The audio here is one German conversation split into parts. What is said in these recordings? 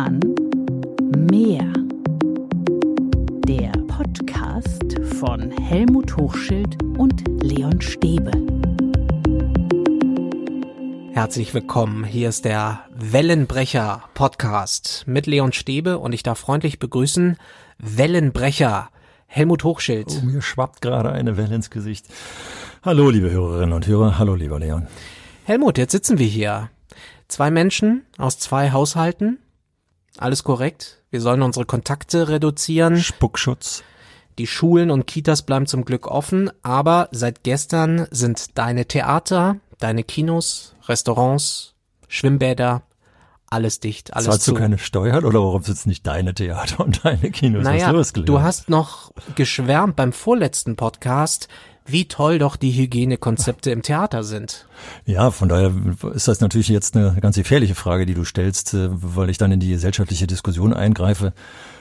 Roman Meer. Der Podcast von Helmut Hochschild und Leon Stäbe. Herzlich willkommen. Hier ist der Wellenbrecher Podcast mit Leon Stäbe und ich darf freundlich begrüßen Wellenbrecher Helmut Hochschild. Oh, mir schwappt gerade eine Welle ins Gesicht. Hallo, liebe Hörerinnen und Hörer. Hallo, lieber Leon. Helmut, jetzt sitzen wir hier. Zwei Menschen aus zwei Haushalten. Alles korrekt. Wir sollen unsere Kontakte reduzieren. Spuckschutz. Die Schulen und Kitas bleiben zum Glück offen, aber seit gestern sind deine Theater, deine Kinos, Restaurants, Schwimmbäder, alles dicht, alles Zahlst zu. du keine Steuern oder warum sind es nicht deine Theater und deine Kinos? naja, Hast du, du hast noch geschwärmt beim vorletzten Podcast, wie toll doch die Hygienekonzepte im Theater sind. Ja, von daher ist das natürlich jetzt eine ganz gefährliche Frage, die du stellst, äh, weil ich dann in die gesellschaftliche Diskussion eingreife,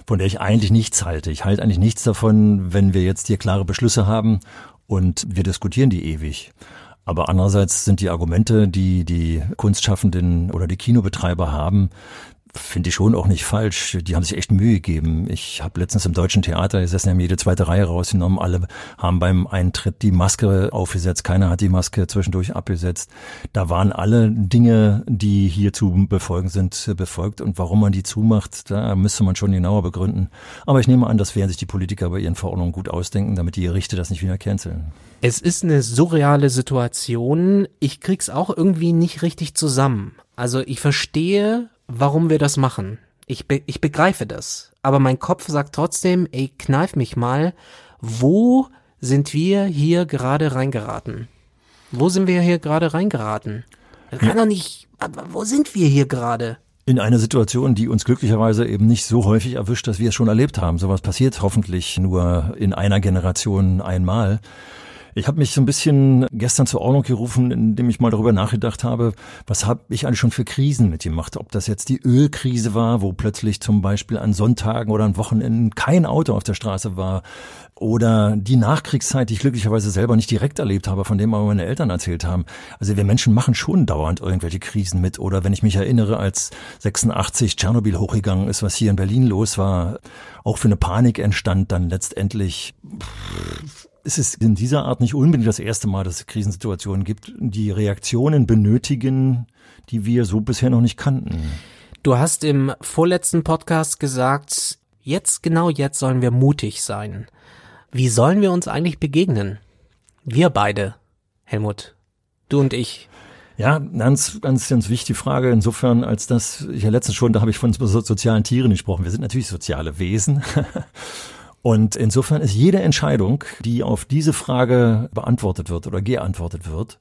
von der ich eigentlich nichts halte. Ich halte eigentlich nichts davon, wenn wir jetzt hier klare Beschlüsse haben und wir diskutieren die ewig. Aber andererseits sind die Argumente, die die Kunstschaffenden oder die Kinobetreiber haben, finde ich schon auch nicht falsch. Die haben sich echt Mühe gegeben. Ich habe letztens im Deutschen Theater gesessen, haben jede zweite Reihe rausgenommen. Alle haben beim Eintritt die Maske aufgesetzt. Keiner hat die Maske zwischendurch abgesetzt. Da waren alle Dinge, die hier zu befolgen sind, befolgt. Und warum man die zumacht, da müsste man schon genauer begründen. Aber ich nehme an, das werden sich die Politiker bei ihren Verordnungen gut ausdenken, damit die Gerichte das nicht wieder canceln. Es ist eine surreale Situation. Ich krieg's auch irgendwie nicht richtig zusammen. Also ich verstehe, warum wir das machen. Ich, be ich begreife das. Aber mein Kopf sagt trotzdem, ey, kneif mich mal. Wo sind wir hier gerade reingeraten? Wo sind wir hier gerade reingeraten? Das kann doch nicht, aber wo sind wir hier gerade? In einer Situation, die uns glücklicherweise eben nicht so häufig erwischt, dass wir es schon erlebt haben. Sowas passiert hoffentlich nur in einer Generation einmal. Ich habe mich so ein bisschen gestern zur Ordnung gerufen, indem ich mal darüber nachgedacht habe, was habe ich eigentlich schon für Krisen mitgemacht? Ob das jetzt die Ölkrise war, wo plötzlich zum Beispiel an Sonntagen oder an Wochenenden kein Auto auf der Straße war, oder die Nachkriegszeit, die ich glücklicherweise selber nicht direkt erlebt habe, von dem aber meine Eltern erzählt haben. Also wir Menschen machen schon dauernd irgendwelche Krisen mit. Oder wenn ich mich erinnere, als 86 Tschernobyl hochgegangen ist, was hier in Berlin los war, auch für eine Panik entstand, dann letztendlich es ist in dieser Art nicht unbedingt das erste Mal, dass es Krisensituationen gibt, die Reaktionen benötigen, die wir so bisher noch nicht kannten. Du hast im vorletzten Podcast gesagt, jetzt, genau jetzt sollen wir mutig sein. Wie sollen wir uns eigentlich begegnen? Wir beide, Helmut. Du und ich. Ja, ganz, ganz, ganz wichtige Frage. Insofern, als das, ich ja letztens schon, da habe ich von so sozialen Tieren gesprochen. Wir sind natürlich soziale Wesen. Und insofern ist jede Entscheidung, die auf diese Frage beantwortet wird oder geantwortet wird,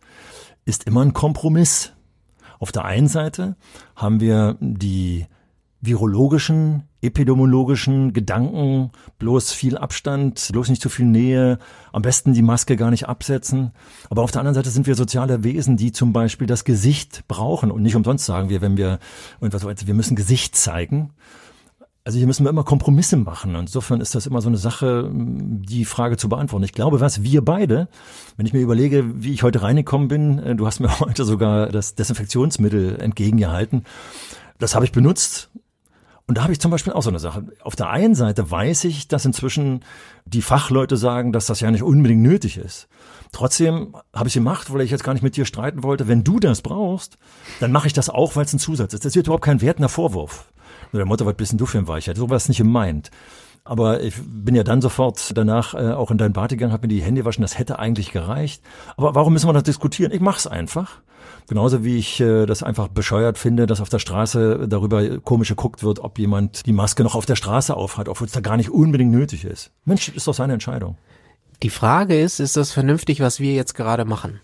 ist immer ein Kompromiss. Auf der einen Seite haben wir die virologischen, epidemiologischen Gedanken, bloß viel Abstand, bloß nicht zu viel Nähe, am besten die Maske gar nicht absetzen. Aber auf der anderen Seite sind wir soziale Wesen, die zum Beispiel das Gesicht brauchen. Und nicht umsonst sagen wir, wenn wir wir müssen Gesicht zeigen. Also hier müssen wir immer Kompromisse machen. Insofern ist das immer so eine Sache, die Frage zu beantworten. Ich glaube, was wir beide, wenn ich mir überlege, wie ich heute reingekommen bin, äh, du hast mir heute sogar das Desinfektionsmittel entgegengehalten. Das habe ich benutzt. Und da habe ich zum Beispiel auch so eine Sache. Auf der einen Seite weiß ich, dass inzwischen die Fachleute sagen, dass das ja nicht unbedingt nötig ist. Trotzdem habe ich gemacht, weil ich jetzt gar nicht mit dir streiten wollte. Wenn du das brauchst, dann mache ich das auch, weil es ein Zusatz ist. Das wird überhaupt kein wertender Vorwurf. Der Mutter war ein bisschen du für ein Weichheit. So war nicht gemeint. Aber ich bin ja dann sofort danach äh, auch in dein Bad gegangen, habe mir die Hände waschen. Das hätte eigentlich gereicht. Aber warum müssen wir das diskutieren? Ich mach's einfach. Genauso wie ich äh, das einfach bescheuert finde, dass auf der Straße darüber komisch geguckt wird, ob jemand die Maske noch auf der Straße aufhat, obwohl es da gar nicht unbedingt nötig ist. Mensch, ist doch seine Entscheidung. Die Frage ist, ist das vernünftig, was wir jetzt gerade machen?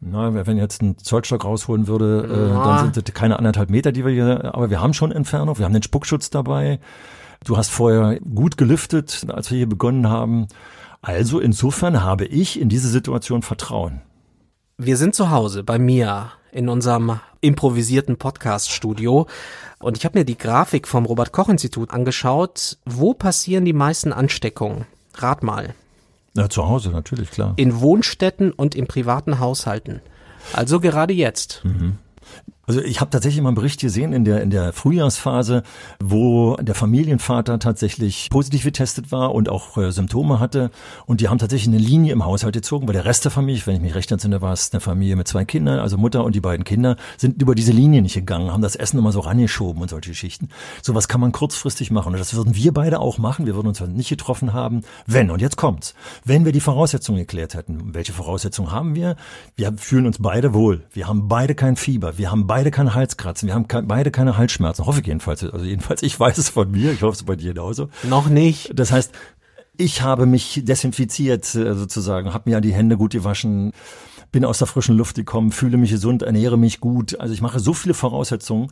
Na, wenn jetzt ein Zollstock rausholen würde, äh, dann sind das keine anderthalb Meter, die wir hier, aber wir haben schon Entfernung, wir haben den Spuckschutz dabei. Du hast vorher gut gelüftet, als wir hier begonnen haben. Also insofern habe ich in diese Situation Vertrauen. Wir sind zu Hause bei mir in unserem improvisierten Podcast-Studio und ich habe mir die Grafik vom Robert-Koch-Institut angeschaut. Wo passieren die meisten Ansteckungen? Rat mal. Ja, zu Hause natürlich, klar. In Wohnstätten und in privaten Haushalten. Also gerade jetzt. Also ich habe tatsächlich mal einen Bericht gesehen in der in der Frühjahrsphase, wo der Familienvater tatsächlich positiv getestet war und auch äh, Symptome hatte und die haben tatsächlich eine Linie im Haushalt gezogen, weil der Rest der Familie, wenn ich mich recht entsinne, war es eine Familie mit zwei Kindern, also Mutter und die beiden Kinder, sind über diese Linie nicht gegangen, haben das Essen immer so rangeschoben und solche Geschichten. Sowas kann man kurzfristig machen und das würden wir beide auch machen. Wir würden uns nicht getroffen haben, wenn und jetzt kommt's, wenn wir die Voraussetzungen geklärt hätten. Welche Voraussetzungen haben wir? Wir fühlen uns beide wohl. Wir haben beide kein Fieber. Wir haben beide beide keine Halskratzen, wir haben ke beide keine Halsschmerzen. Hoffe ich jedenfalls. Also jedenfalls, ich weiß es von mir. Ich hoffe es bei dir genauso. Noch nicht. Das heißt, ich habe mich desinfiziert äh, sozusagen, habe mir die Hände gut gewaschen, bin aus der frischen Luft gekommen, fühle mich gesund, ernähre mich gut. Also ich mache so viele Voraussetzungen,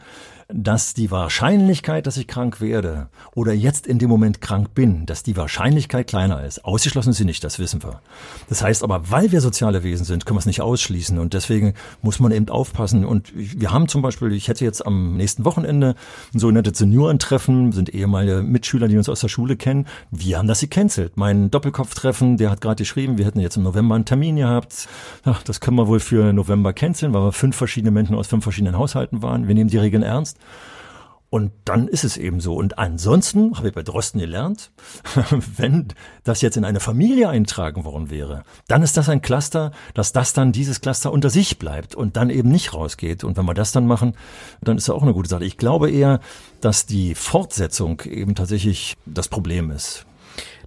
dass die Wahrscheinlichkeit, dass ich krank werde oder jetzt in dem Moment krank bin, dass die Wahrscheinlichkeit kleiner ist. Ausgeschlossen ist sie nicht, das wissen wir. Das heißt aber, weil wir soziale Wesen sind, können wir es nicht ausschließen und deswegen muss man eben aufpassen. Und wir haben zum Beispiel, ich hätte jetzt am nächsten Wochenende ein sogenanntes Seniorentreffen, sind ehemalige Mitschüler, die uns aus der Schule kennen. Wir haben das gecancelt. Mein Doppelkopftreffen, der hat gerade geschrieben, wir hätten jetzt im November einen Termin gehabt. Ach, das können wir wohl für November canceln, weil wir fünf verschiedene Menschen aus fünf verschiedenen Haushalten waren. Wir nehmen die Regeln ernst. Und dann ist es eben so. Und ansonsten habe ich bei Drosten gelernt, wenn das jetzt in eine Familie eintragen worden wäre, dann ist das ein Cluster, dass das dann dieses Cluster unter sich bleibt und dann eben nicht rausgeht. Und wenn wir das dann machen, dann ist das auch eine gute Sache. Ich glaube eher, dass die Fortsetzung eben tatsächlich das Problem ist.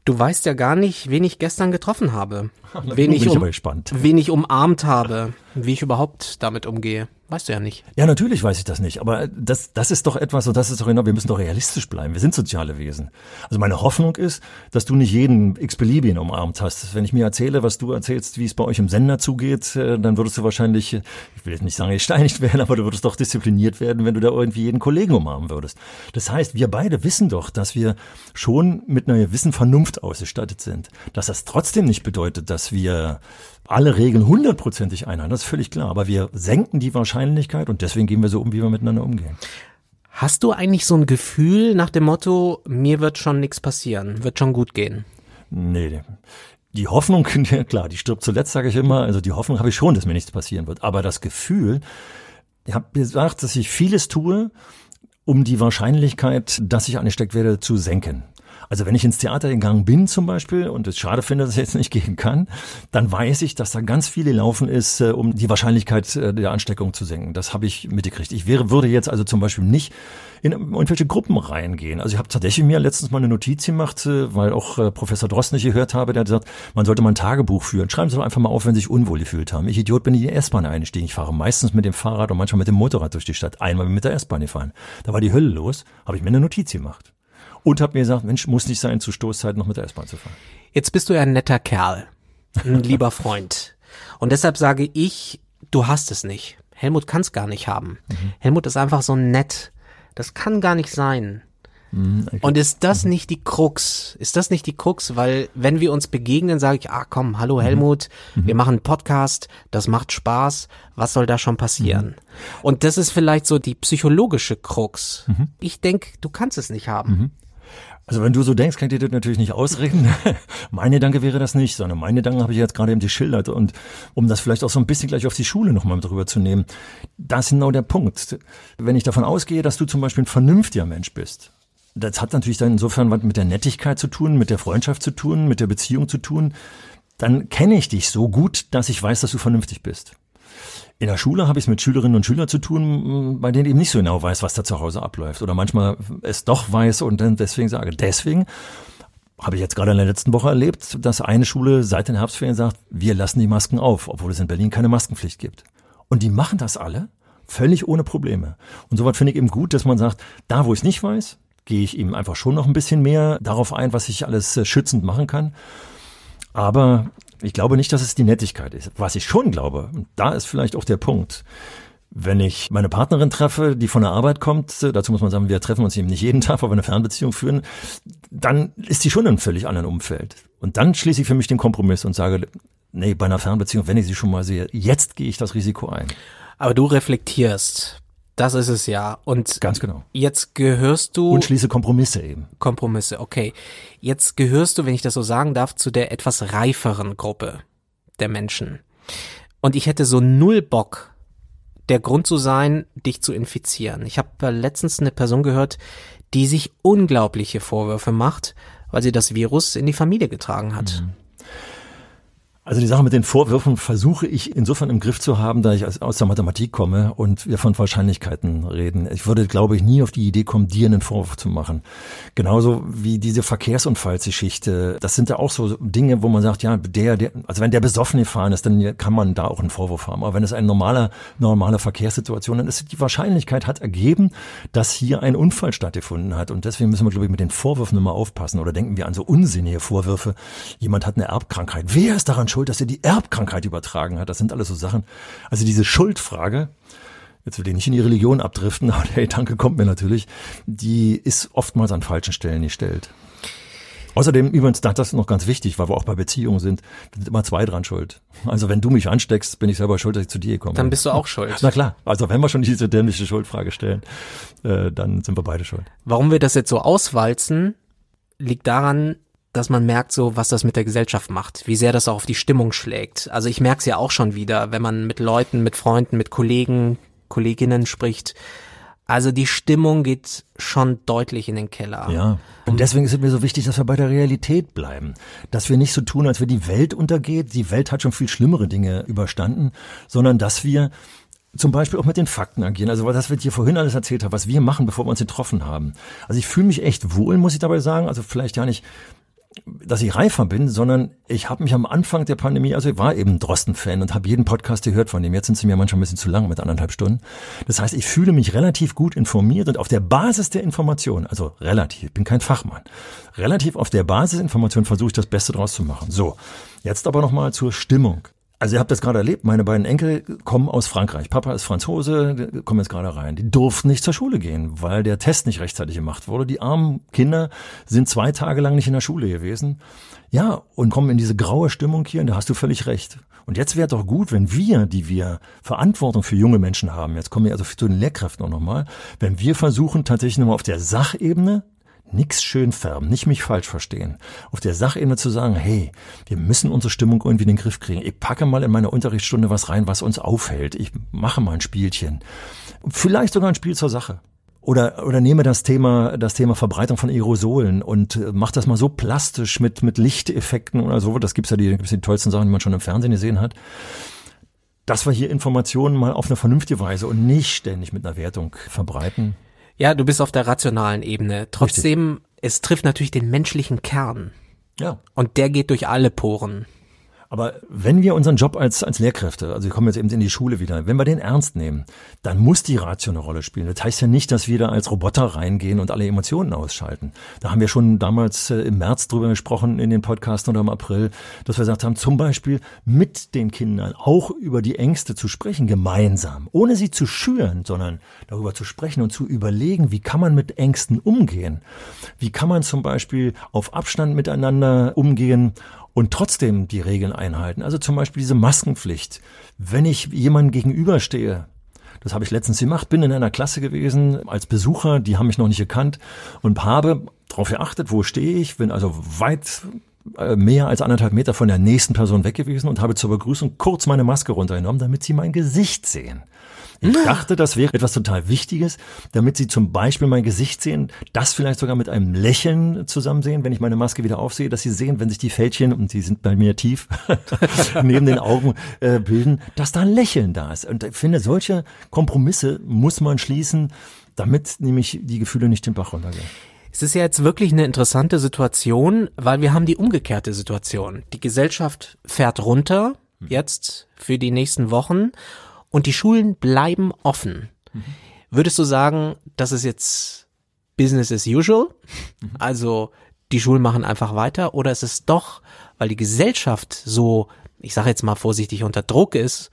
Du weißt ja gar nicht, wen ich gestern getroffen habe. wen, ich um, wen ich umarmt habe, wie ich überhaupt damit umgehe. Weißt du ja nicht. Ja, natürlich weiß ich das nicht. Aber das, das ist doch etwas, und das ist doch genau, wir müssen doch realistisch bleiben. Wir sind soziale Wesen. Also meine Hoffnung ist, dass du nicht jeden x-beliebigen umarmt hast. Wenn ich mir erzähle, was du erzählst, wie es bei euch im Sender zugeht, äh, dann würdest du wahrscheinlich, ich will jetzt nicht sagen, gesteinigt werden, aber du würdest doch diszipliniert werden, wenn du da irgendwie jeden Kollegen umarmen würdest. Das heißt, wir beide wissen doch, dass wir schon mit einer gewissen Vernunft ausgestattet sind. Dass das trotzdem nicht bedeutet, dass wir alle Regeln hundertprozentig einhalten, das ist völlig klar. Aber wir senken die Wahrscheinlichkeit und deswegen gehen wir so um, wie wir miteinander umgehen. Hast du eigentlich so ein Gefühl nach dem Motto, mir wird schon nichts passieren, wird schon gut gehen? Nee. Die Hoffnung, klar, die stirbt zuletzt, sage ich immer. Also die Hoffnung habe ich schon, dass mir nichts passieren wird. Aber das Gefühl, ich habe gesagt, dass ich vieles tue, um die Wahrscheinlichkeit, dass ich angesteckt werde, zu senken. Also wenn ich ins Theater gegangen bin zum Beispiel und es schade finde, dass ich jetzt nicht gehen kann, dann weiß ich, dass da ganz viele laufen ist, äh, um die Wahrscheinlichkeit äh, der Ansteckung zu senken. Das habe ich mitgekriegt. Ich wäre, würde jetzt also zum Beispiel nicht in irgendwelche Gruppen reingehen. Also ich habe tatsächlich mir letztens mal eine Notiz gemacht, äh, weil auch Professor Drost nicht gehört habe, der hat gesagt, man sollte mal ein Tagebuch führen. Schreiben Sie doch einfach mal auf, wenn Sie sich unwohl gefühlt haben. Ich Idiot bin in die S-Bahn eingestiegen. Ich fahre meistens mit dem Fahrrad und manchmal mit dem Motorrad durch die Stadt. Einmal mit der S-Bahn gefahren. Da war die Hölle los, habe ich mir eine Notiz gemacht und habe mir gesagt, Mensch, muss nicht sein, zu Stoßzeiten noch mit der S-Bahn zu fahren. Jetzt bist du ja ein netter Kerl, ein lieber Freund. Und deshalb sage ich, du hast es nicht. Helmut kann es gar nicht haben. Mhm. Helmut ist einfach so nett. Das kann gar nicht sein. Mhm, okay. Und ist das mhm. nicht die Krux? Ist das nicht die Krux? Weil wenn wir uns begegnen, sage ich, ah komm, hallo mhm. Helmut, wir machen einen Podcast, das macht Spaß, was soll da schon passieren? Und das ist vielleicht so die psychologische Krux. Ich denke, du kannst es nicht haben. Also wenn du so denkst, kann ich dir das natürlich nicht ausrechnen. meine Gedanke wäre das nicht, sondern meine Gedanken habe ich jetzt gerade eben geschildert. Und um das vielleicht auch so ein bisschen gleich auf die Schule nochmal drüber zu nehmen, das ist genau der Punkt. Wenn ich davon ausgehe, dass du zum Beispiel ein vernünftiger Mensch bist, das hat natürlich dann insofern was mit der Nettigkeit zu tun, mit der Freundschaft zu tun, mit der Beziehung zu tun. Dann kenne ich dich so gut, dass ich weiß, dass du vernünftig bist. In der Schule habe ich es mit Schülerinnen und Schülern zu tun, bei denen eben nicht so genau weiß, was da zu Hause abläuft. Oder manchmal es doch weiß und dann deswegen sage. Deswegen habe ich jetzt gerade in der letzten Woche erlebt, dass eine Schule seit den Herbstferien sagt, wir lassen die Masken auf, obwohl es in Berlin keine Maskenpflicht gibt. Und die machen das alle völlig ohne Probleme. Und sowas finde ich eben gut, dass man sagt, da wo ich es nicht weiß, gehe ich eben einfach schon noch ein bisschen mehr darauf ein, was ich alles äh, schützend machen kann. Aber ich glaube nicht, dass es die Nettigkeit ist. Was ich schon glaube, da ist vielleicht auch der Punkt, wenn ich meine Partnerin treffe, die von der Arbeit kommt, dazu muss man sagen, wir treffen uns eben nicht jeden Tag, weil wir eine Fernbeziehung führen, dann ist die schon in einem völlig anderen Umfeld. Und dann schließe ich für mich den Kompromiss und sage, nee, bei einer Fernbeziehung, wenn ich sie schon mal sehe, jetzt gehe ich das Risiko ein. Aber du reflektierst. Das ist es ja. Und ganz genau. Jetzt gehörst du und schließe Kompromisse eben. Kompromisse, okay. Jetzt gehörst du, wenn ich das so sagen darf, zu der etwas reiferen Gruppe der Menschen. Und ich hätte so null Bock, der Grund zu sein, dich zu infizieren. Ich habe äh, letztens eine Person gehört, die sich unglaubliche Vorwürfe macht, weil sie das Virus in die Familie getragen hat. Mhm. Also die Sache mit den Vorwürfen versuche ich insofern im Griff zu haben, da ich aus der Mathematik komme und wir von Wahrscheinlichkeiten reden. Ich würde, glaube ich, nie auf die Idee kommen, dir einen Vorwurf zu machen. Genauso wie diese Verkehrsunfallsgeschichte. Das sind ja auch so Dinge, wo man sagt, ja, der, der, also wenn der besoffen gefahren ist, dann kann man da auch einen Vorwurf haben. Aber wenn es eine normale, normale Verkehrssituation ist, die Wahrscheinlichkeit hat ergeben, dass hier ein Unfall stattgefunden hat. Und deswegen müssen wir, glaube ich, mit den Vorwürfen immer aufpassen. Oder denken wir an so unsinnige Vorwürfe. Jemand hat eine Erbkrankheit. Wer ist daran schuld, dass er die Erbkrankheit übertragen hat. Das sind alles so Sachen. Also diese Schuldfrage, jetzt will ich nicht in die Religion abdriften, aber der Gedanke kommt mir natürlich, die ist oftmals an falschen Stellen gestellt. Außerdem, übrigens, das ist noch ganz wichtig, weil wir auch bei Beziehungen sind, sind immer zwei dran schuld. Also wenn du mich ansteckst, bin ich selber schuld, dass ich zu dir komme. Dann bist du auch schuld. Na klar, also wenn wir schon diese dämliche Schuldfrage stellen, äh, dann sind wir beide schuld. Warum wir das jetzt so auswalzen, liegt daran, dass man merkt so, was das mit der Gesellschaft macht, wie sehr das auch auf die Stimmung schlägt. Also ich merke es ja auch schon wieder, wenn man mit Leuten, mit Freunden, mit Kollegen, Kolleginnen spricht. Also die Stimmung geht schon deutlich in den Keller. Ja. Und deswegen ist es mir so wichtig, dass wir bei der Realität bleiben. Dass wir nicht so tun, als wenn die Welt untergeht. Die Welt hat schon viel schlimmere Dinge überstanden, sondern dass wir zum Beispiel auch mit den Fakten agieren. Also was wir dir vorhin alles erzählt haben, was wir machen, bevor wir uns getroffen haben. Also ich fühle mich echt wohl, muss ich dabei sagen. Also vielleicht ja nicht dass ich reifer bin, sondern ich habe mich am Anfang der Pandemie, also ich war eben Drosten-Fan und habe jeden Podcast gehört von dem. Jetzt sind sie mir manchmal ein bisschen zu lang mit anderthalb Stunden. Das heißt, ich fühle mich relativ gut informiert und auf der Basis der Information, also relativ, ich bin kein Fachmann, relativ auf der Basis Information versuche ich das Beste draus zu machen. So, jetzt aber nochmal zur Stimmung. Also ihr habt das gerade erlebt, meine beiden Enkel kommen aus Frankreich. Papa ist Franzose, kommen jetzt gerade rein. Die durften nicht zur Schule gehen, weil der Test nicht rechtzeitig gemacht wurde. Die armen Kinder sind zwei Tage lang nicht in der Schule gewesen. Ja, und kommen in diese graue Stimmung hier und da hast du völlig recht. Und jetzt wäre doch gut, wenn wir, die wir Verantwortung für junge Menschen haben, jetzt kommen wir also zu den Lehrkräften auch nochmal, wenn wir versuchen tatsächlich nochmal auf der Sachebene nix schön färben, nicht mich falsch verstehen. Auf der Sachebene zu sagen, hey, wir müssen unsere Stimmung irgendwie in den Griff kriegen. Ich packe mal in meine Unterrichtsstunde was rein, was uns aufhält. Ich mache mal ein Spielchen. Vielleicht sogar ein Spiel zur Sache. Oder, oder nehme das Thema, das Thema Verbreitung von Aerosolen und äh, mach das mal so plastisch mit, mit Lichteffekten oder so. Das gibt's ja die, gibt's die tollsten Sachen, die man schon im Fernsehen gesehen hat. Dass wir hier Informationen mal auf eine vernünftige Weise und nicht ständig mit einer Wertung verbreiten. Ja, du bist auf der rationalen Ebene. Trotzdem, Richtig. es trifft natürlich den menschlichen Kern. Ja. Und der geht durch alle Poren. Aber wenn wir unseren Job als, als Lehrkräfte, also wir kommen jetzt eben in die Schule wieder, wenn wir den ernst nehmen, dann muss die Ratio eine Rolle spielen. Das heißt ja nicht, dass wir da als Roboter reingehen und alle Emotionen ausschalten. Da haben wir schon damals äh, im März drüber gesprochen in den Podcasts oder im April, dass wir gesagt haben, zum Beispiel mit den Kindern auch über die Ängste zu sprechen, gemeinsam, ohne sie zu schüren, sondern darüber zu sprechen und zu überlegen, wie kann man mit Ängsten umgehen? Wie kann man zum Beispiel auf Abstand miteinander umgehen und trotzdem die Regeln einhalten. Also zum Beispiel diese Maskenpflicht. Wenn ich jemandem gegenüberstehe, das habe ich letztens gemacht, bin in einer Klasse gewesen als Besucher, die haben mich noch nicht gekannt und habe darauf geachtet, wo stehe ich, bin also weit äh, mehr als anderthalb Meter von der nächsten Person weg gewesen und habe zur Begrüßung kurz meine Maske runtergenommen, damit sie mein Gesicht sehen. Ich dachte, das wäre etwas total Wichtiges, damit Sie zum Beispiel mein Gesicht sehen, das vielleicht sogar mit einem Lächeln zusammen sehen, wenn ich meine Maske wieder aufsehe, dass Sie sehen, wenn sich die Fältchen, und die sind bei mir tief, neben den Augen äh, bilden, dass da ein Lächeln da ist. Und ich finde, solche Kompromisse muss man schließen, damit nämlich die Gefühle nicht den Bach runtergehen. Es ist ja jetzt wirklich eine interessante Situation, weil wir haben die umgekehrte Situation. Die Gesellschaft fährt runter, jetzt für die nächsten Wochen und die Schulen bleiben offen. Mhm. Würdest du sagen, das ist jetzt Business as usual? Mhm. Also die Schulen machen einfach weiter oder ist es doch, weil die Gesellschaft so, ich sage jetzt mal vorsichtig, unter Druck ist,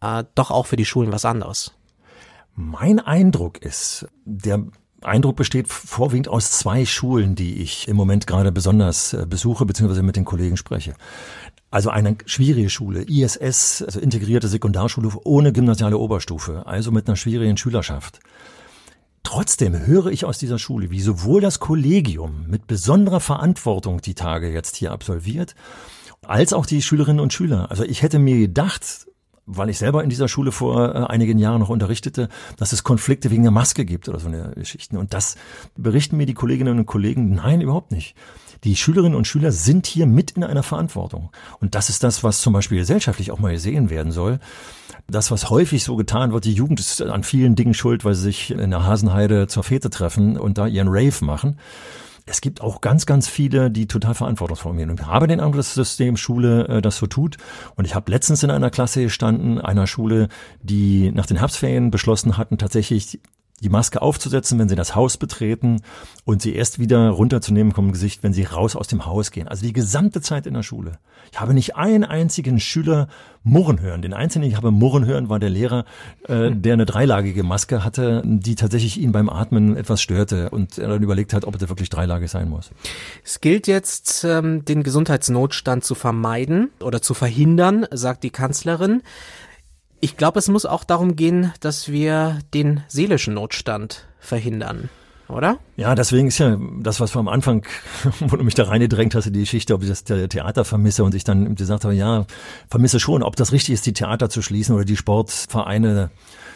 äh, doch auch für die Schulen was anderes? Mein Eindruck ist, der Eindruck besteht vorwiegend aus zwei Schulen, die ich im Moment gerade besonders äh, besuche bzw. mit den Kollegen spreche. Also eine schwierige Schule, ISS, also integrierte Sekundarschule ohne gymnasiale Oberstufe, also mit einer schwierigen Schülerschaft. Trotzdem höre ich aus dieser Schule, wie sowohl das Kollegium mit besonderer Verantwortung die Tage jetzt hier absolviert, als auch die Schülerinnen und Schüler. Also ich hätte mir gedacht, weil ich selber in dieser Schule vor äh, einigen Jahren noch unterrichtete, dass es Konflikte wegen der Maske gibt oder so eine Geschichten. Und das berichten mir die Kolleginnen und Kollegen, nein, überhaupt nicht. Die Schülerinnen und Schüler sind hier mit in einer Verantwortung. Und das ist das, was zum Beispiel gesellschaftlich auch mal gesehen werden soll. Das, was häufig so getan wird, die Jugend ist an vielen Dingen schuld, weil sie sich in der Hasenheide zur Fete treffen und da ihren Rave machen es gibt auch ganz, ganz viele, die total verantwortungsvoll umgehen. Und ich habe den Eindruck, dass das System Schule äh, das so tut. Und ich habe letztens in einer Klasse gestanden, einer Schule, die nach den Herbstferien beschlossen hatten, tatsächlich die Maske aufzusetzen, wenn sie das Haus betreten und sie erst wieder runterzunehmen vom Gesicht, wenn sie raus aus dem Haus gehen. Also die gesamte Zeit in der Schule. Ich habe nicht einen einzigen Schüler murren hören. Den einzigen, den ich habe murren hören, war der Lehrer, äh, der eine dreilagige Maske hatte, die tatsächlich ihn beim Atmen etwas störte und er dann überlegt hat, ob er wirklich dreilagig sein muss. Es gilt jetzt, ähm, den Gesundheitsnotstand zu vermeiden oder zu verhindern, sagt die Kanzlerin. Ich glaube, es muss auch darum gehen, dass wir den seelischen Notstand verhindern, oder? Ja, deswegen ist ja das, was wir am Anfang, wo du mich da reingedrängt hast, die Geschichte, ob ich das Theater vermisse und ich dann gesagt habe, ja, vermisse schon, ob das richtig ist, die Theater zu schließen oder die Sportvereine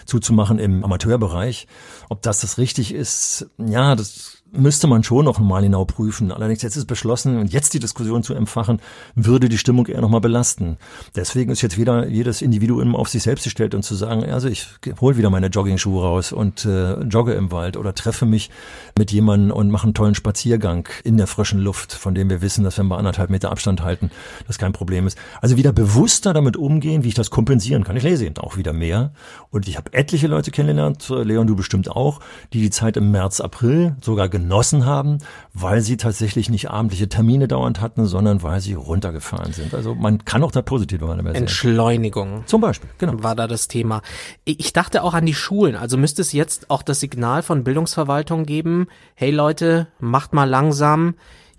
zuzumachen im Amateurbereich. Ob das das richtig ist, ja, das müsste man schon noch mal genau prüfen. Allerdings jetzt ist beschlossen und jetzt die Diskussion zu empfachen, würde die Stimmung eher noch mal belasten. Deswegen ist jetzt wieder jedes Individuum auf sich selbst gestellt und zu sagen, also ich hole wieder meine Jogging-Schuhe raus und äh, jogge im Wald oder treffe mich mit jemandem und mache einen tollen Spaziergang in der frischen Luft, von dem wir wissen, dass wenn wir anderthalb Meter Abstand halten, das kein Problem ist. Also wieder bewusster damit umgehen, wie ich das kompensieren kann. Ich lese eben auch wieder mehr und ich habe etliche Leute kennengelernt, Leon, du bestimmt auch, die die Zeit im März, April sogar genossen haben, weil sie tatsächlich nicht abendliche Termine dauernd hatten, sondern weil sie runtergefahren sind. Also man kann auch da positiv sehen. Entschleunigung. Zum Beispiel, genau. War da das Thema. Ich dachte auch an die Schulen. Also müsste es jetzt auch das Signal von Bildungsverwaltung geben, hey Leute, macht mal langsam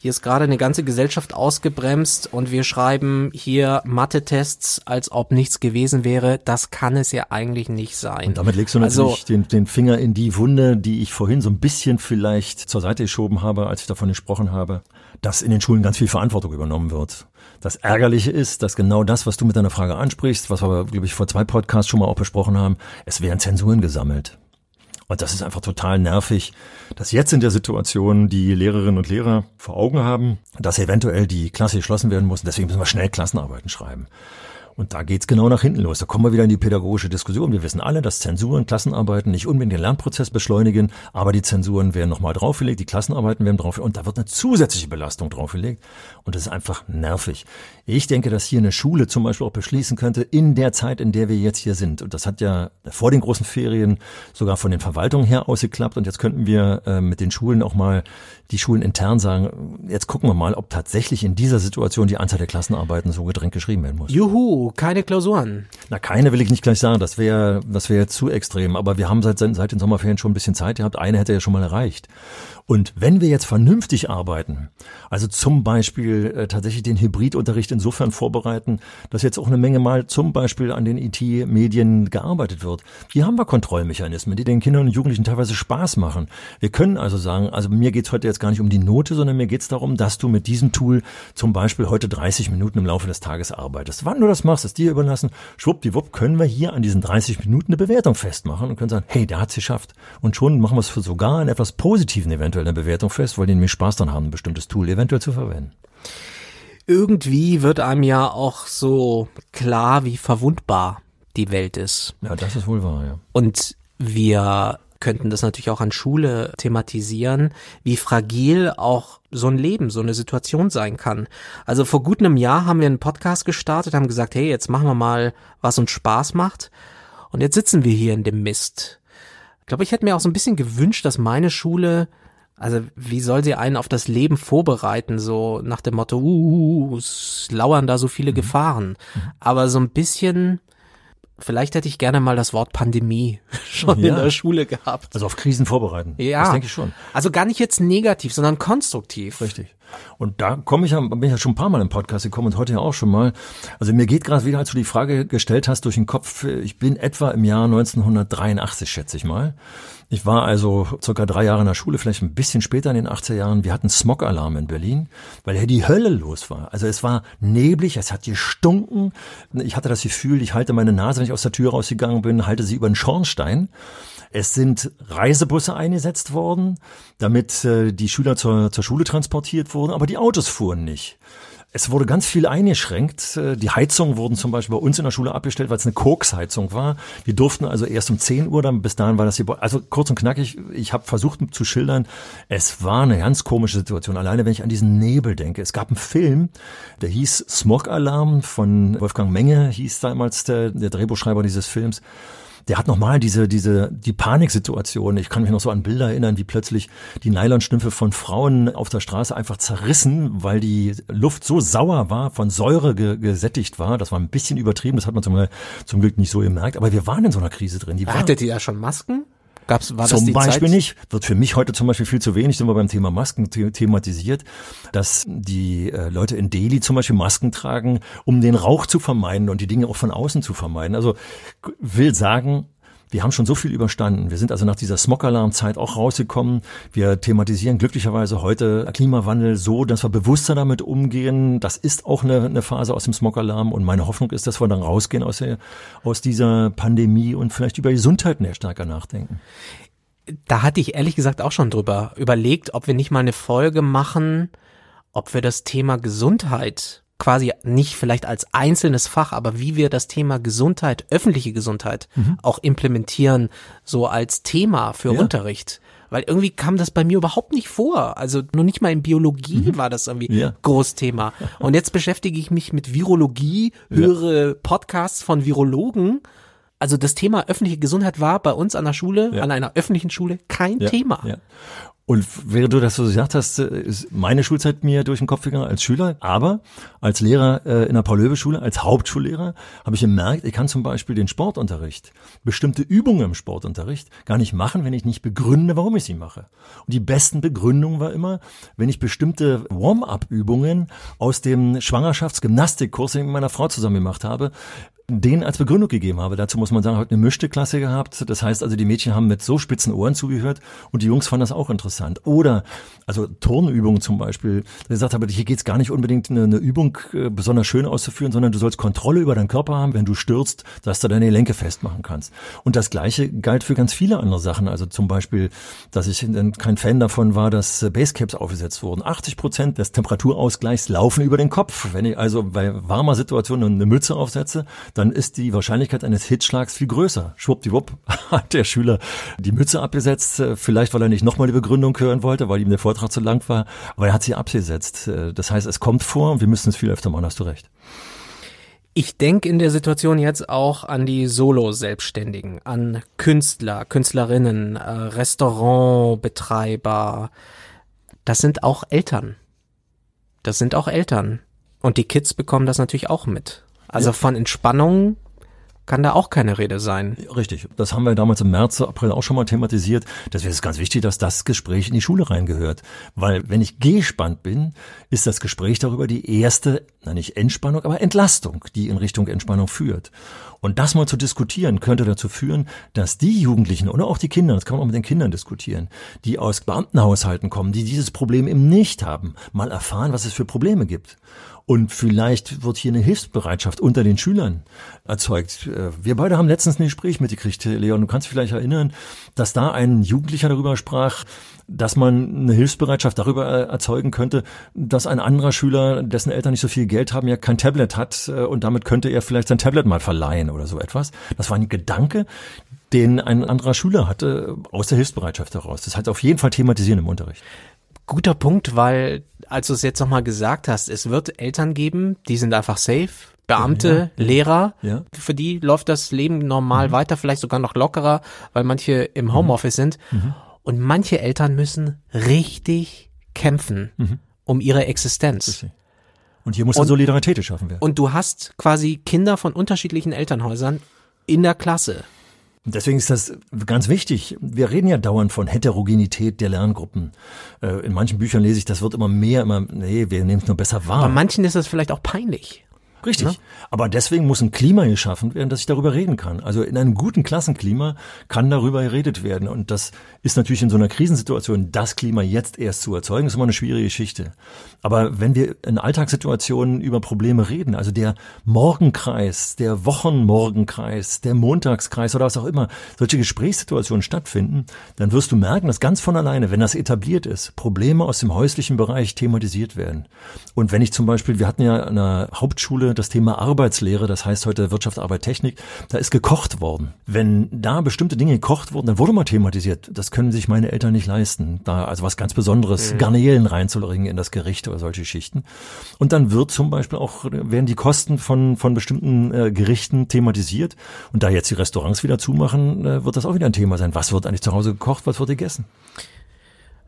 hier ist gerade eine ganze Gesellschaft ausgebremst und wir schreiben hier Mathe-Tests, als ob nichts gewesen wäre. Das kann es ja eigentlich nicht sein. Und damit legst du natürlich also, den, den Finger in die Wunde, die ich vorhin so ein bisschen vielleicht zur Seite geschoben habe, als ich davon gesprochen habe, dass in den Schulen ganz viel Verantwortung übernommen wird. Das Ärgerliche ist, dass genau das, was du mit deiner Frage ansprichst, was wir, glaube ich, vor zwei Podcasts schon mal auch besprochen haben, es werden Zensuren gesammelt. Und das ist einfach total nervig, dass jetzt in der Situation die Lehrerinnen und Lehrer vor Augen haben, dass eventuell die Klasse geschlossen werden muss. Und deswegen müssen wir schnell Klassenarbeiten schreiben. Und da geht's genau nach hinten los. Da kommen wir wieder in die pädagogische Diskussion. Wir wissen alle, dass Zensuren, Klassenarbeiten nicht unbedingt den Lernprozess beschleunigen, aber die Zensuren werden nochmal draufgelegt, die Klassenarbeiten werden draufgelegt und da wird eine zusätzliche Belastung draufgelegt. Und das ist einfach nervig. Ich denke, dass hier eine Schule zum Beispiel auch beschließen könnte, in der Zeit, in der wir jetzt hier sind. Und das hat ja vor den großen Ferien sogar von den Verwaltungen her ausgeklappt. Und jetzt könnten wir äh, mit den Schulen auch mal die Schulen intern sagen, jetzt gucken wir mal, ob tatsächlich in dieser Situation die Anzahl der Klassenarbeiten so gedrängt geschrieben werden muss. Juhu, keine Klausuren. Na, keine will ich nicht gleich sagen, das wäre das wäre zu extrem. Aber wir haben seit, seit den Sommerferien schon ein bisschen Zeit gehabt. Eine hätte ja schon mal erreicht. Und wenn wir jetzt vernünftig arbeiten, also zum Beispiel äh, tatsächlich den Hybridunterricht insofern vorbereiten, dass jetzt auch eine Menge mal zum Beispiel an den IT-Medien gearbeitet wird, hier haben wir Kontrollmechanismen, die den Kindern und Jugendlichen teilweise Spaß machen. Wir können also sagen, also mir geht's heute jetzt gar nicht um die Note, sondern mir geht's darum, dass du mit diesem Tool zum Beispiel heute 30 Minuten im Laufe des Tages arbeitest. Wann du das machst, ist dir überlassen. Schwuppdiwupp können wir hier an diesen 30 Minuten eine Bewertung festmachen und können sagen, hey, der hat's geschafft. Und schon machen wir es für sogar einen etwas positiven Event eventuell eine Bewertung fest, weil die nämlich Spaß dann haben, ein bestimmtes Tool eventuell zu verwenden. Irgendwie wird einem ja auch so klar, wie verwundbar die Welt ist. Ja, das ist wohl wahr, ja. Und wir könnten das natürlich auch an Schule thematisieren, wie fragil auch so ein Leben, so eine Situation sein kann. Also vor gut einem Jahr haben wir einen Podcast gestartet, haben gesagt, hey, jetzt machen wir mal, was uns Spaß macht. Und jetzt sitzen wir hier in dem Mist. Ich glaube, ich hätte mir auch so ein bisschen gewünscht, dass meine Schule also wie soll sie einen auf das Leben vorbereiten, so nach dem Motto, uh, es lauern da so viele mhm. Gefahren. Mhm. Aber so ein bisschen, vielleicht hätte ich gerne mal das Wort Pandemie schon ja. in der Schule gehabt. Also auf Krisen vorbereiten. Ja. Das denke ich schon. Also gar nicht jetzt negativ, sondern konstruktiv. Richtig. Und da komme ich ja, bin ich ja schon ein paar Mal im Podcast gekommen und heute ja auch schon mal. Also mir geht gerade wieder, als du die Frage gestellt hast, durch den Kopf, ich bin etwa im Jahr 1983, schätze ich mal. Ich war also circa drei Jahre in der Schule, vielleicht ein bisschen später in den 80er Jahren. Wir hatten Smog-Alarm in Berlin, weil ja die Hölle los war. Also es war neblig, es hat gestunken. Ich hatte das Gefühl, ich halte meine Nase, wenn ich aus der Tür rausgegangen bin, halte sie über den Schornstein. Es sind Reisebusse eingesetzt worden, damit äh, die Schüler zur, zur Schule transportiert wurden, aber die Autos fuhren nicht. Es wurde ganz viel eingeschränkt. Äh, die Heizungen wurden zum Beispiel bei uns in der Schule abgestellt, weil es eine Koksheizung war. Wir durften also erst um 10 Uhr, dann bis dahin war das hier. Also kurz und knackig, ich habe versucht zu schildern, es war eine ganz komische Situation. Alleine wenn ich an diesen Nebel denke. Es gab einen Film, der hieß Smog Alarm von Wolfgang Menge, hieß damals der, der Drehbuchschreiber dieses Films der hat nochmal diese, diese, die Paniksituation. Ich kann mich noch so an Bilder erinnern, wie plötzlich die Nylonstümpfe von Frauen auf der Straße einfach zerrissen, weil die Luft so sauer war, von Säure ge gesättigt war. Das war ein bisschen übertrieben, das hat man zum, zum Glück nicht so gemerkt. Aber wir waren in so einer Krise drin. Die Hattet ihr ja schon Masken? Gab's, war zum Beispiel Zeit? nicht, wird für mich heute zum Beispiel viel zu wenig, sind wir beim Thema Masken thematisiert, dass die äh, Leute in Delhi zum Beispiel Masken tragen, um den Rauch zu vermeiden und die Dinge auch von außen zu vermeiden. Also will sagen, wir haben schon so viel überstanden. Wir sind also nach dieser Smog-Alarm-Zeit auch rausgekommen. Wir thematisieren glücklicherweise heute Klimawandel so, dass wir bewusster damit umgehen. Das ist auch eine, eine Phase aus dem Smog-Alarm. Und meine Hoffnung ist, dass wir dann rausgehen aus, der, aus dieser Pandemie und vielleicht über Gesundheit mehr stärker nachdenken. Da hatte ich ehrlich gesagt auch schon drüber überlegt, ob wir nicht mal eine Folge machen, ob wir das Thema Gesundheit quasi nicht vielleicht als einzelnes Fach, aber wie wir das Thema Gesundheit, öffentliche Gesundheit mhm. auch implementieren, so als Thema für ja. Unterricht. Weil irgendwie kam das bei mir überhaupt nicht vor. Also nur nicht mal in Biologie mhm. war das irgendwie ja. Großthema. Und jetzt beschäftige ich mich mit Virologie, höre ja. Podcasts von Virologen. Also das Thema öffentliche Gesundheit war bei uns an der Schule, ja. an einer öffentlichen Schule, kein Thema. Und während du das so gesagt hast, äh, ist meine Schulzeit mir durch den Kopf gegangen als Schüler, aber als Lehrer äh, in der Paul-Löwe-Schule, als Hauptschullehrer, habe ich gemerkt, ich kann zum Beispiel den Sportunterricht, bestimmte Übungen im Sportunterricht gar nicht machen, wenn ich nicht begründe, warum ich sie mache. Und die besten Begründungen war immer, wenn ich bestimmte Warm-up-Übungen aus dem Schwangerschaftsgymnastikkurs, den ich mit meiner Frau zusammen gemacht habe, den als Begründung gegeben habe. Dazu muss man sagen, heute eine mischte Klasse gehabt. Das heißt also, die Mädchen haben mit so spitzen Ohren zugehört und die Jungs fanden das auch interessant. Oder, also Turnübungen zum Beispiel, gesagt habe, hier geht's gar nicht unbedingt eine, eine Übung äh, besonders schön auszuführen, sondern du sollst Kontrolle über deinen Körper haben, wenn du stürzt, dass du deine Gelenke festmachen kannst. Und das Gleiche galt für ganz viele andere Sachen. Also zum Beispiel, dass ich kein Fan davon war, dass Basecaps aufgesetzt wurden. 80 Prozent des Temperaturausgleichs laufen über den Kopf. Wenn ich also bei warmer Situation eine Mütze aufsetze, dann ist die Wahrscheinlichkeit eines Hitzschlags viel größer. Schwuppdiwupp hat der Schüler die Mütze abgesetzt, äh, vielleicht weil er nicht nochmal die Begründung hören wollte, weil ihm der Vortrag zu lang war, aber er hat sie abgesetzt. Äh, das heißt, es kommt vor und wir müssen es viel öfter machen, hast du recht. Ich denke in der Situation jetzt auch an die Solo-Selbstständigen, an Künstler, Künstlerinnen, äh, Restaurantbetreiber. Das sind auch Eltern. Das sind auch Eltern. Und die Kids bekommen das natürlich auch mit. Also ja. von Entspannung kann da auch keine Rede sein. Richtig. Das haben wir damals im März, April auch schon mal thematisiert. Deswegen ist es ganz wichtig, dass das Gespräch in die Schule reingehört. Weil wenn ich gespannt bin, ist das Gespräch darüber die erste, na nicht Entspannung, aber Entlastung, die in Richtung Entspannung führt. Und das mal zu diskutieren, könnte dazu führen, dass die Jugendlichen oder auch die Kinder, das kann man auch mit den Kindern diskutieren, die aus Beamtenhaushalten kommen, die dieses Problem eben nicht haben, mal erfahren, was es für Probleme gibt. Und vielleicht wird hier eine Hilfsbereitschaft unter den Schülern erzeugt. Äh, wir beide haben letztens ein Gespräch mitgekriegt, Leon. Du kannst dich vielleicht erinnern, dass da ein Jugendlicher darüber sprach, dass man eine Hilfsbereitschaft darüber äh, erzeugen könnte, dass ein anderer Schüler, dessen Eltern nicht so viel Geld haben, ja kein Tablet hat äh, und damit könnte er vielleicht sein Tablet mal verleihen oder so etwas. Das war ein Gedanke, den ein anderer Schüler hatte aus der Hilfsbereitschaft heraus. Das heißt auf jeden Fall thematisieren im Unterricht. Guter Punkt, weil, als du es jetzt nochmal gesagt hast, es wird Eltern geben, die sind einfach safe. Beamte, ja, Lehrer, ja. für die läuft das Leben normal mhm. weiter, vielleicht sogar noch lockerer, weil manche im mhm. Homeoffice mhm. sind. Mhm. Und manche Eltern müssen richtig kämpfen mhm. um ihre Existenz. Und hier muss eine Solidarität geschaffen werden. Und du hast quasi Kinder von unterschiedlichen Elternhäusern in der Klasse. Deswegen ist das ganz wichtig. Wir reden ja dauernd von Heterogenität der Lerngruppen. Äh, in manchen Büchern lese ich, das wird immer mehr, immer, nee, wir nehmen es nur besser wahr. Bei manchen ist es vielleicht auch peinlich. Richtig. Ne? Aber deswegen muss ein Klima geschaffen werden, dass ich darüber reden kann. Also in einem guten Klassenklima kann darüber geredet werden. Und das ist natürlich in so einer Krisensituation, das Klima jetzt erst zu erzeugen, ist immer eine schwierige Geschichte. Aber wenn wir in Alltagssituationen über Probleme reden, also der Morgenkreis, der Wochenmorgenkreis, der Montagskreis oder was auch immer, solche Gesprächssituationen stattfinden, dann wirst du merken, dass ganz von alleine, wenn das etabliert ist, Probleme aus dem häuslichen Bereich thematisiert werden. Und wenn ich zum Beispiel, wir hatten ja an einer Hauptschule das Thema Arbeitslehre, das heißt heute Wirtschaft, Arbeit, Technik, da ist gekocht worden. Wenn da bestimmte Dinge gekocht wurden, dann wurde mal thematisiert. Das können sich meine Eltern nicht leisten. Da also was ganz Besonderes, mhm. Garnelen reinzulegen in das Gericht oder solche Schichten. Und dann wird zum Beispiel auch, werden die Kosten von, von bestimmten äh, Gerichten thematisiert. Und da jetzt die Restaurants wieder zumachen, äh, wird das auch wieder ein Thema sein. Was wird eigentlich zu Hause gekocht, was wird gegessen?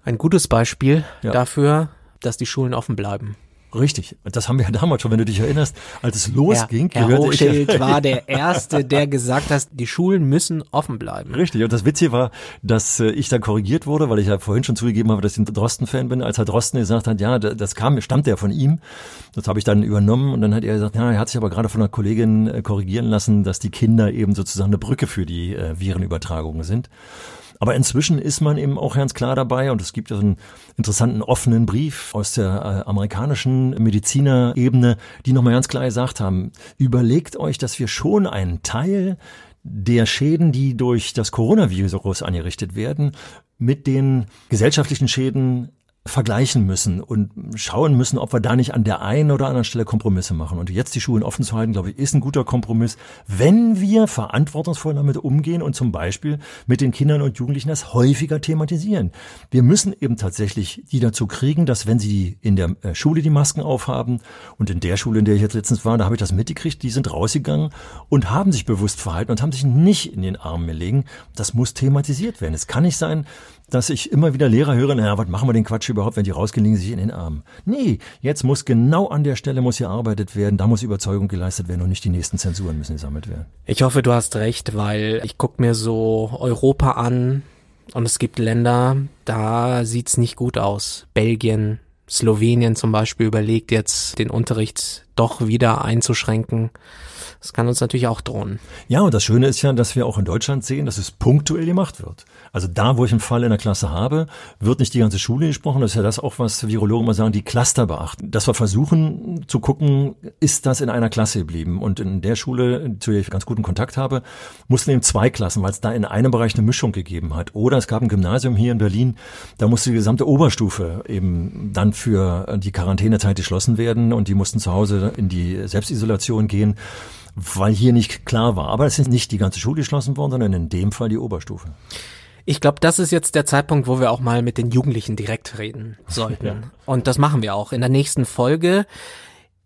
Ein gutes Beispiel ja. dafür, dass die Schulen offen bleiben. Richtig. Das haben wir ja damals schon, wenn du dich erinnerst, als es losging. Herr, Herr Hochschild ich, war der Erste, der gesagt hat, die Schulen müssen offen bleiben. Richtig. Und das Witzige war, dass äh, ich dann korrigiert wurde, weil ich ja vorhin schon zugegeben habe, dass ich ein Drosten-Fan bin. Als Herr Drosten gesagt hat, ja, das kam, stammt ja von ihm. Das habe ich dann übernommen. Und dann hat er gesagt, ja, er hat sich aber gerade von einer Kollegin äh, korrigieren lassen, dass die Kinder eben sozusagen eine Brücke für die äh, Virenübertragungen sind. Aber inzwischen ist man eben auch ganz klar dabei und es gibt ja einen interessanten offenen Brief aus der äh, amerikanischen Medizinerebene, die nochmal ganz klar gesagt haben, überlegt euch, dass wir schon einen Teil der Schäden, die durch das Coronavirus angerichtet werden, mit den gesellschaftlichen Schäden vergleichen müssen und schauen müssen, ob wir da nicht an der einen oder anderen Stelle Kompromisse machen. Und jetzt die Schulen offen zu halten, glaube ich, ist ein guter Kompromiss, wenn wir verantwortungsvoll damit umgehen und zum Beispiel mit den Kindern und Jugendlichen das häufiger thematisieren. Wir müssen eben tatsächlich die dazu kriegen, dass wenn sie in der äh, Schule die Masken aufhaben und in der Schule, in der ich jetzt letztens war, da habe ich das mitgekriegt, die sind rausgegangen und haben sich bewusst verhalten und haben sich nicht in den Arm gelegen. Das muss thematisiert werden. Es kann nicht sein, dass ich immer wieder Lehrer höre, naja, was machen wir den Quatsch überhaupt, wenn die rausgehen, liegen sich in den Armen. Nee, jetzt muss genau an der Stelle muss gearbeitet werden, da muss Überzeugung geleistet werden und nicht die nächsten Zensuren müssen gesammelt werden. Ich hoffe, du hast recht, weil ich guck mir so Europa an und es gibt Länder, da sieht's nicht gut aus. Belgien, Slowenien zum Beispiel überlegt jetzt, den Unterricht doch wieder einzuschränken. Das kann uns natürlich auch drohen. Ja, und das Schöne ist ja, dass wir auch in Deutschland sehen, dass es punktuell gemacht wird. Also da, wo ich einen Fall in der Klasse habe, wird nicht die ganze Schule gesprochen. Das ist ja das auch, was Virologen immer sagen, die Cluster beachten. Dass wir versuchen zu gucken, ist das in einer Klasse geblieben? Und in der Schule, zu der ich ganz guten Kontakt habe, mussten eben zwei Klassen, weil es da in einem Bereich eine Mischung gegeben hat. Oder es gab ein Gymnasium hier in Berlin, da musste die gesamte Oberstufe eben dann für die Quarantänezeit geschlossen werden und die mussten zu Hause in die Selbstisolation gehen weil hier nicht klar war. Aber es ist nicht die ganze Schule geschlossen worden, sondern in dem Fall die Oberstufe. Ich glaube, das ist jetzt der Zeitpunkt, wo wir auch mal mit den Jugendlichen direkt reden sollten. Ja. Und das machen wir auch in der nächsten Folge.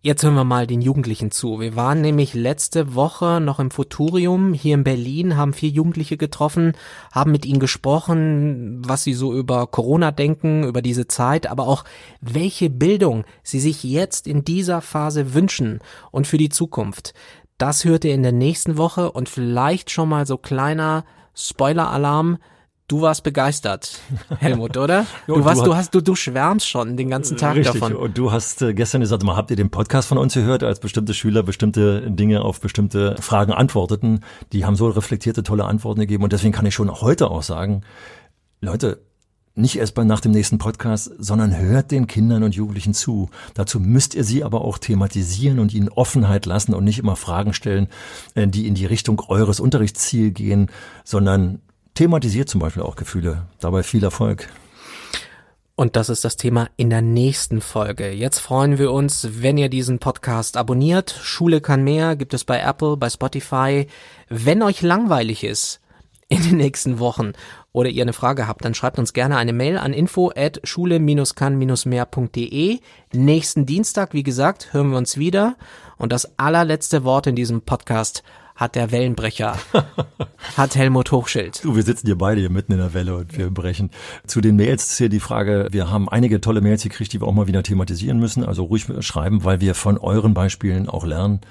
Jetzt hören wir mal den Jugendlichen zu. Wir waren nämlich letzte Woche noch im Futurium hier in Berlin, haben vier Jugendliche getroffen, haben mit ihnen gesprochen, was sie so über Corona denken, über diese Zeit, aber auch welche Bildung sie sich jetzt in dieser Phase wünschen und für die Zukunft. Das hört ihr in der nächsten Woche und vielleicht schon mal so kleiner Spoiler-Alarm. Du warst begeistert, Helmut, oder? du, warst, du, hast, du, du schwärmst schon den ganzen Tag richtig. davon. Und du hast äh, gestern gesagt, mal habt ihr den Podcast von uns gehört, als bestimmte Schüler bestimmte Dinge auf bestimmte Fragen antworteten. Die haben so reflektierte, tolle Antworten gegeben. Und deswegen kann ich schon heute auch sagen, Leute, nicht erst bei, nach dem nächsten Podcast, sondern hört den Kindern und Jugendlichen zu. Dazu müsst ihr sie aber auch thematisieren und ihnen Offenheit lassen und nicht immer Fragen stellen, äh, die in die Richtung eures Unterrichtsziel gehen, sondern thematisiert zum Beispiel auch Gefühle. Dabei viel Erfolg. Und das ist das Thema in der nächsten Folge. Jetzt freuen wir uns, wenn ihr diesen Podcast abonniert. Schule kann mehr gibt es bei Apple, bei Spotify. Wenn euch langweilig ist in den nächsten Wochen oder ihr eine Frage habt, dann schreibt uns gerne eine Mail an info at schule-kann-mehr.de. Nächsten Dienstag, wie gesagt, hören wir uns wieder. Und das allerletzte Wort in diesem Podcast hat der Wellenbrecher, hat Helmut Hochschild. Du, wir sitzen hier beide hier mitten in der Welle und wir brechen. Zu den Mails ist hier die Frage, wir haben einige tolle Mails gekriegt, die wir auch mal wieder thematisieren müssen. Also ruhig schreiben, weil wir von euren Beispielen auch lernen.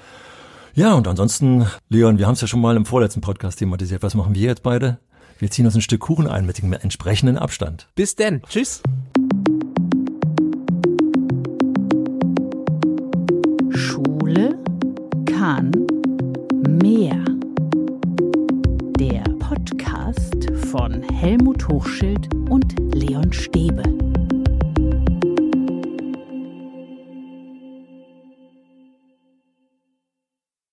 Ja, und ansonsten, Leon, wir haben es ja schon mal im vorletzten Podcast thematisiert. Was machen wir jetzt beide? Wir ziehen uns ein Stück Kuchen ein mit dem entsprechenden Abstand. Bis denn. Tschüss. Schule kann mehr. Der Podcast von Helmut Hochschild und Leon Stäbe.